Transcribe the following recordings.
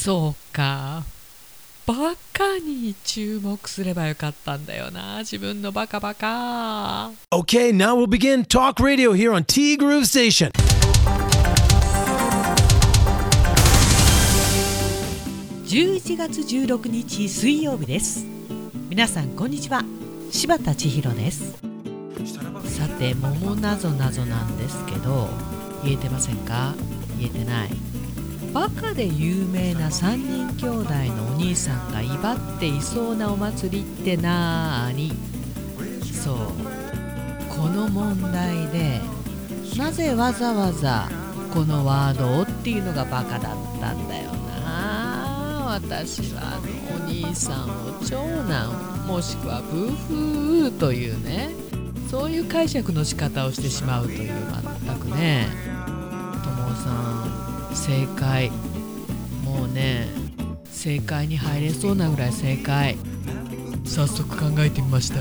そうか。バカに注目すればよかったんだよな。自分のバカバカ。Okay, now we'll begin Talk Radio here on T Groove Station. 11月16日水曜日です。皆さんこんにちは。柴田千尋です。さて桃なぞなぞなんですけど言えてませんか？言えてないバカで有名な3人兄弟のお兄さんが威張っていそうなお祭りってなーに。そう。この問題でなぜわざわざこのワードをっていうのがバカだったんだよな。私はあのお兄さんを長男もしくはブーフーというね。そういう解釈の仕方をしてしまうという全くね。友さん。正解。もうね正解に入れそうなぐらい正解。早速考えてみました。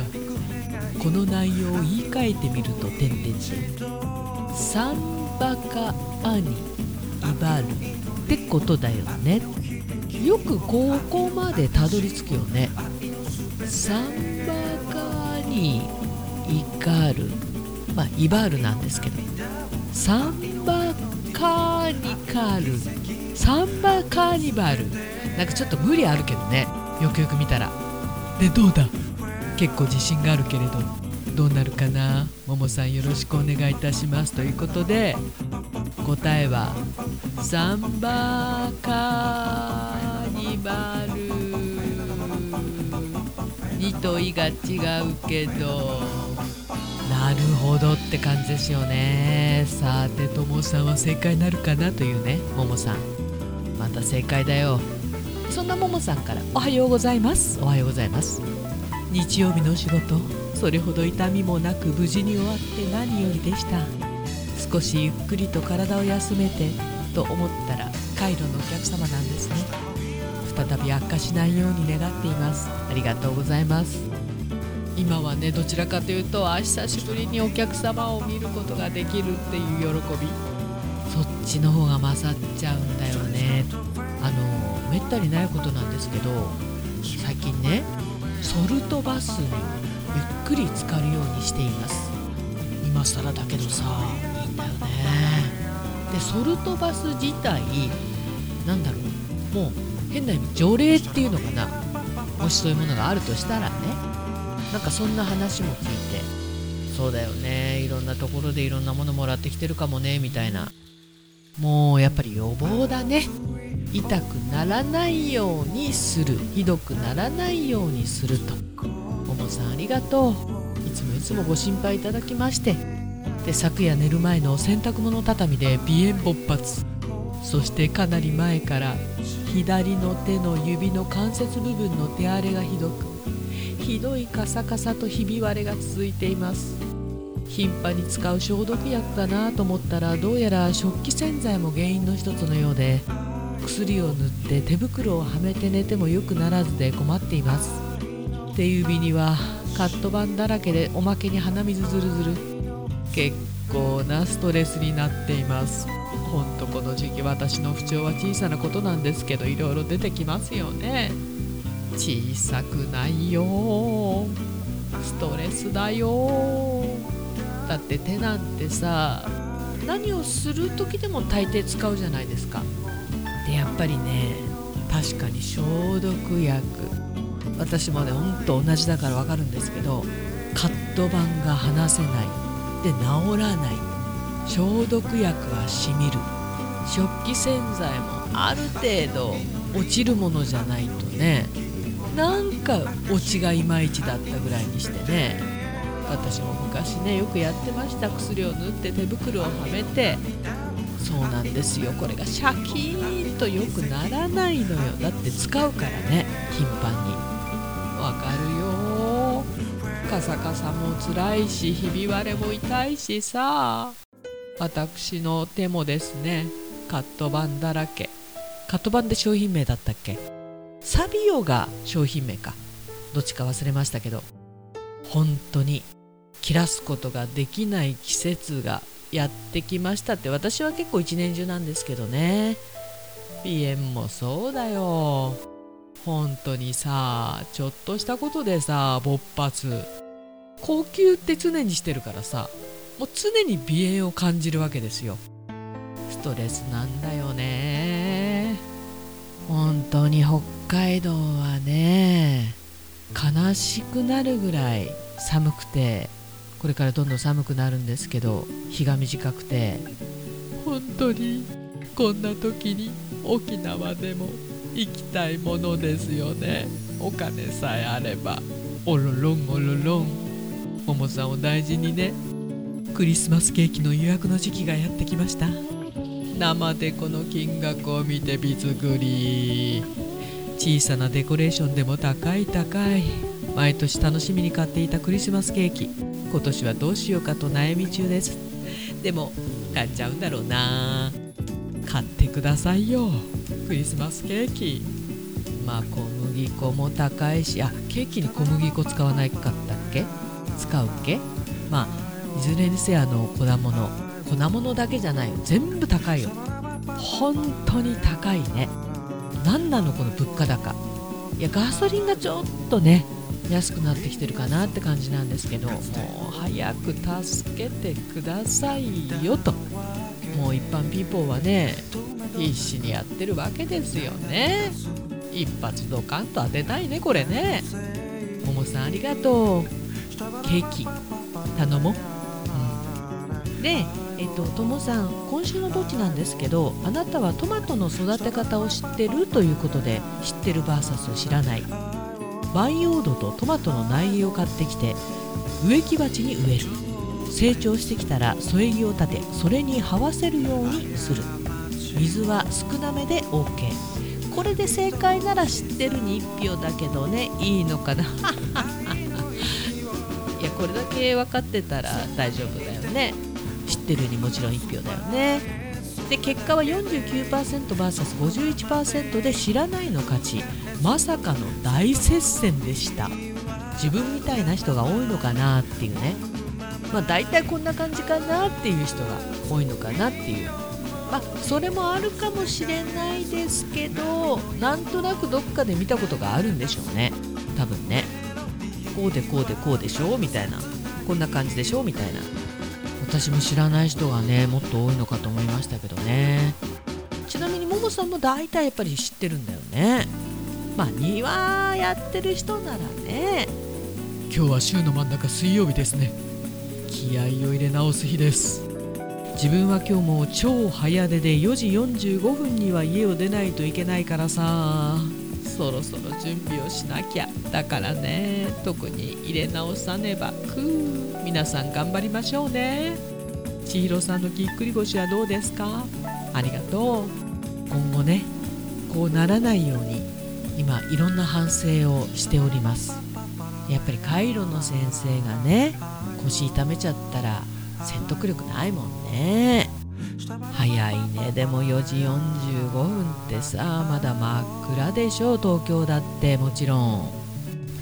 この内容を言い換えてみると点々サンバカ兄イバルってことだよね。よくここまでたどり着くよね。サンバカ兄イカルまあイバールなんですけど。サンバニカルサンバカーニバル。なんかちょっと無理あるけどね。よくよく見たら。でどうだ？結構自信があるけれど。どうなるかな？ももさんよろしくお願いいたします。ということで答えはサンバカーニバル。にといが違うけど。なるほどって感じですよね。さてともさんは正解になるかな？というねももさん。また正解だよ。そんなももさんからおはようございます。おはようございます。日曜日の仕事。それほど痛みもなく無事に終わって何よりでした。少しゆっくりと体を休めてと思ったらカイロのお客様なんですね。再び悪化しないように願っています。ありがとうございます今はねどちらかというとあ久しぶりにお客様を見ることができるっていう喜び。そっちの方が勝っちゃうんだよね。あのめったにないことなんですけど最近ねソルトバスにゆっくり浸かるようにしています。今更だけどさいいんだよね。でソルトバス自体なんだろうもう変な意味条例っていうのかな。もしそういうものがあるとしたらねなんかそんな話も聞いてそうだよねいろんなところでいろんなものもらってきてるかもねみたいな。もうやっぱり予防だね。痛くならないようにする。ひどくならないようにすると。ももさんありがとう。いつもいつもご心配いただきまして。で昨夜寝る前の洗濯物畳で鼻炎勃発。そしてかなり前から左の手の指の関節部分の手荒れがひどく。ひどいカサカサとひび割れが続いています。頻繁に使う消毒薬かなと思ったらどうやら食器洗剤も原因の一つのようで薬を塗って手袋をはめて寝ても良くならずで困っています。手指にはカット板だらけでおまけに鼻水ずるずる結構なストレスになっています。ほんとこの時期私の不調は小さなことなんですけどいろいろ出てきますよね。小さくないよ。ストレスだよ。だって手なんてさ何をする時でも大抵使うじゃないですか。でやっぱりね確かに消毒薬。私もねほんと同じだから分かるんですけどカット板が離せない。で治らない。消毒薬はしみる。食器洗剤もある程度落ちるものじゃないとね。なんかオチがいまいちだったぐらいにしてね。私も昔ねよくやってました。薬を塗って手袋をはめて。そうなんですよ。これがシャキーンとよくならないのよ。だって使うからね。頻繁に。わかるよ。カサカサも辛いしひび割れも痛いしさ。私の手もですねカット板だらけ。カット板で商品名だったっけ？サビオが商品名か。どっちか忘れましたけど。本当に切らすことができない季節がやってきましたって。私は結構一年中なんですけどね。鼻炎もそうだよ。本当にさちょっとしたことでさ勃発。呼吸って常にしてるからさもう常に鼻炎を感じるわけですよ。ストレスなんだよね。本当に北海道はね悲しくなるぐらい寒くてこれからどんどん寒くなるんですけど日が短くて。本当にこんな時に沖縄でも行きたいものですよね。お金さえあればおろろんおろろん。ももさんを大事にね。クリスマスケーキの予約の時期がやってきました。生でこの金額を見てびつくり。小さなデコレーションでも高い高い。毎年楽しみに買っていたクリスマスケーキ。今年はどうしようかと悩み中です。でも買っちゃうんだろうな。買ってくださいよ。クリスマスケーキ。まあ小麦粉も高いし。あケーキに小麦粉使わないかったっけ？使うっけ？まあいずれにせよあの粉物粉物だけじゃない全部高いよ。本当に高いね。何なのこの物価高。いやガソリンがちょっとね安くなってきてるかなって感じなんですけどもう早く助けてくださいよと。もう一般ピーポーはね必死にやってるわけですよね。一発ドカンと当てたいねこれね。ももさんありがとう。ケーキ頼もう、うん、でえっと、ともさん今週のどっちなんですけどあなたはトマトの育て方を知ってるということで知ってる VS 知らない。培養土とトマトの苗木を買ってきて植木鉢に植える。成長してきたら添え木を立てそれに這わせるようにする。水は少なめで OK これで正解なら知ってるに1票だけどねいいのかな？いやこれだけ分かってたら大丈夫だよね。知ってるにもちろん1票だよね。で結果は 49%vs51% で知らないの勝ち。まさかの大接戦でした。自分みたいな人が多いのかなっていうね。まあ大体こんな感じかなっていう人が多いのかなっていう。まあそれもあるかもしれないですけどなんとなくどっかで見たことがあるんでしょうね。多分ね。こうでこうでこうでしょうみたいな。こんな感じでしょうみたいな。私も知らない人がねもっと多いのかと思いましたけどね。ちなみにももさんも大体やっぱり知ってるんだよね。まあ庭やってる人ならね。今日は週の真ん中水曜日ですね。気合を入れ直す日です。自分は今日も超早出で4時45分には家を出ないといけないからさそろそろ準備をしなきゃだからね。特に入れ直さねば。く皆さん頑張りましょうね。千尋さんのぎっくり腰はどうですか？ありがとう。今後ねこうならないように今いろんな反省をしております。やっぱりカイロの先生がね腰痛めちゃったら説得力ないもんね。早いね。でも4時45分ってさまだ真っ暗でしょ東京だって。もちろん。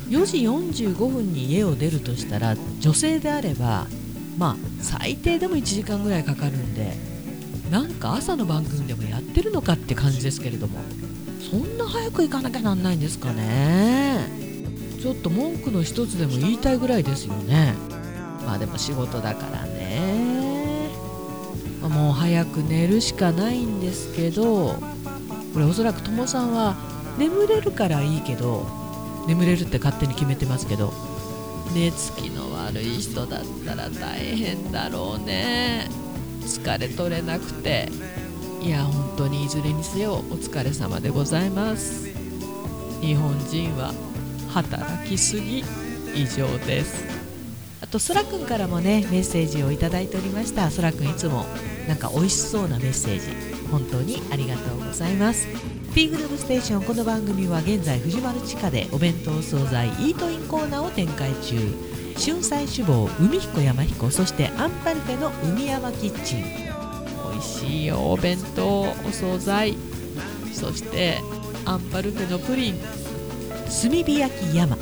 4時45分に家を出るとしたら女性であればまあ最低でも1時間ぐらいかかるんでなんか朝の番組でもやってるのかって感じですけれども。そんな早く行かなきゃなんないんですかね。ちょっと文句の一つでも言いたいぐらいですよね。まあでも仕事だからね。もう早く寝るしかないんですけどこれおそらくともさんは眠れるからいいけど眠れるって勝手に決めてますけど寝つきの悪い人だったら大変だろうね。疲れ取れなくて。いや本当にいずれにせよお疲れ様でございます。日本人は働きすぎ以上です。とそらくんからもねメッセージをいただいておりました。そらくんいつもなんか美味しそうなメッセージ。本当にありがとうございます。T グループステーションこの番組は現在藤丸地下でお弁当惣菜イートインコーナーを展開中。春菜志望海彦山彦そしてアンパルフェの海山キッチン。美味しいよお弁当お惣菜。そしてアンパルフェのプリン。炭火焼き山。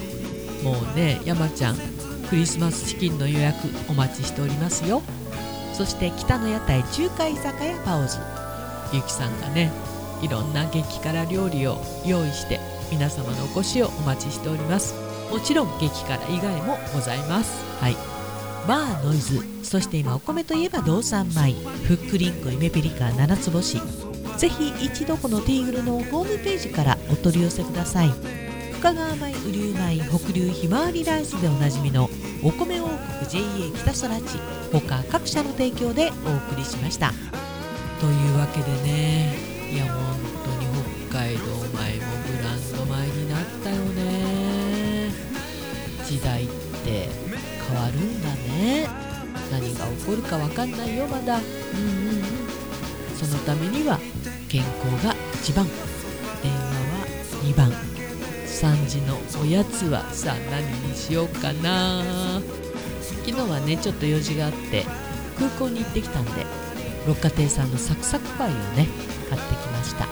もうね山ちゃんクリスマスチキンの予約お待ちしておりますよ。そして北の屋台中華居酒屋パオズ。ゆきさんがねいろんな激辛料理を用意して皆様のお越しをお待ちしております。もちろん激辛以外もございます。はい。バーノイズ。そして今お米といえば道産米。ふっくりんこイメピリカ七つ星。ぜひ一度このティーグルのホームページからお取り寄せください。深川米雨竜米北流ひまわりライスでおなじみのお米王国 JA 北空地他各社の提供でお送りしました。というわけでねいや本当に北海道米もブランド米になったよね。時代って変わるんだね。何が起こるか分かんないよまだ。うんうんうん。そのためには健康が1番電話は2番3時のおやつはさあ何にしようかな。昨日はねちょっと用事があって空港に行ってきたんで六花亭さんのサクサクパイをね買ってきました。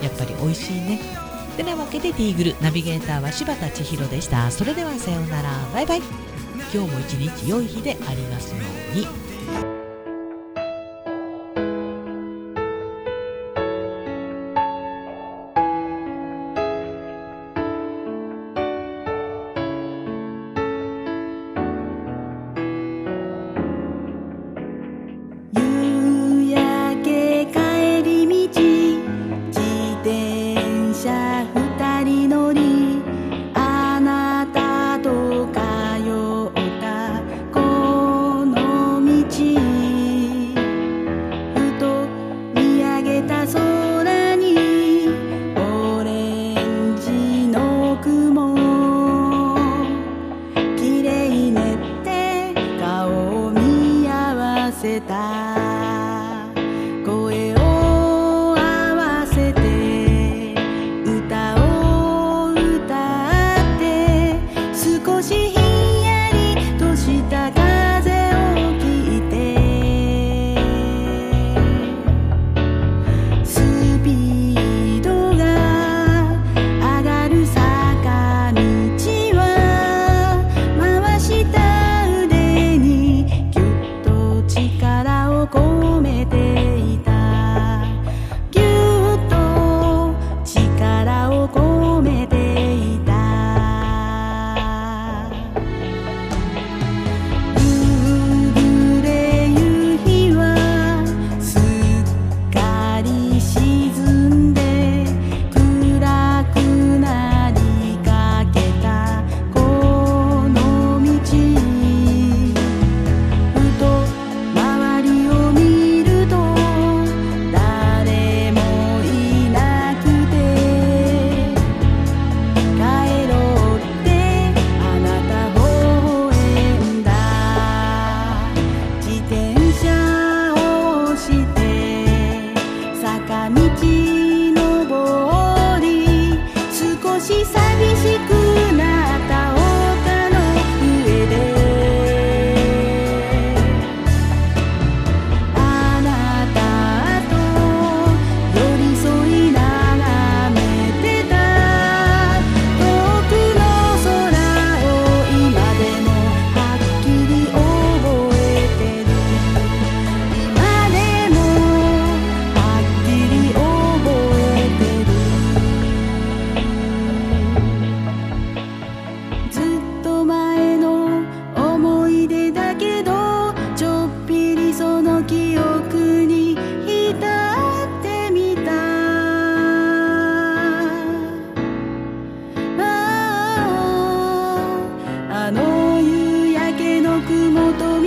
やっぱり美味しいね。てなわけでティーグルナビゲーターは柴田千尋でした。それではさようなら。バイバイ。今日も一日良い日でありますように。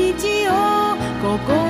道をここ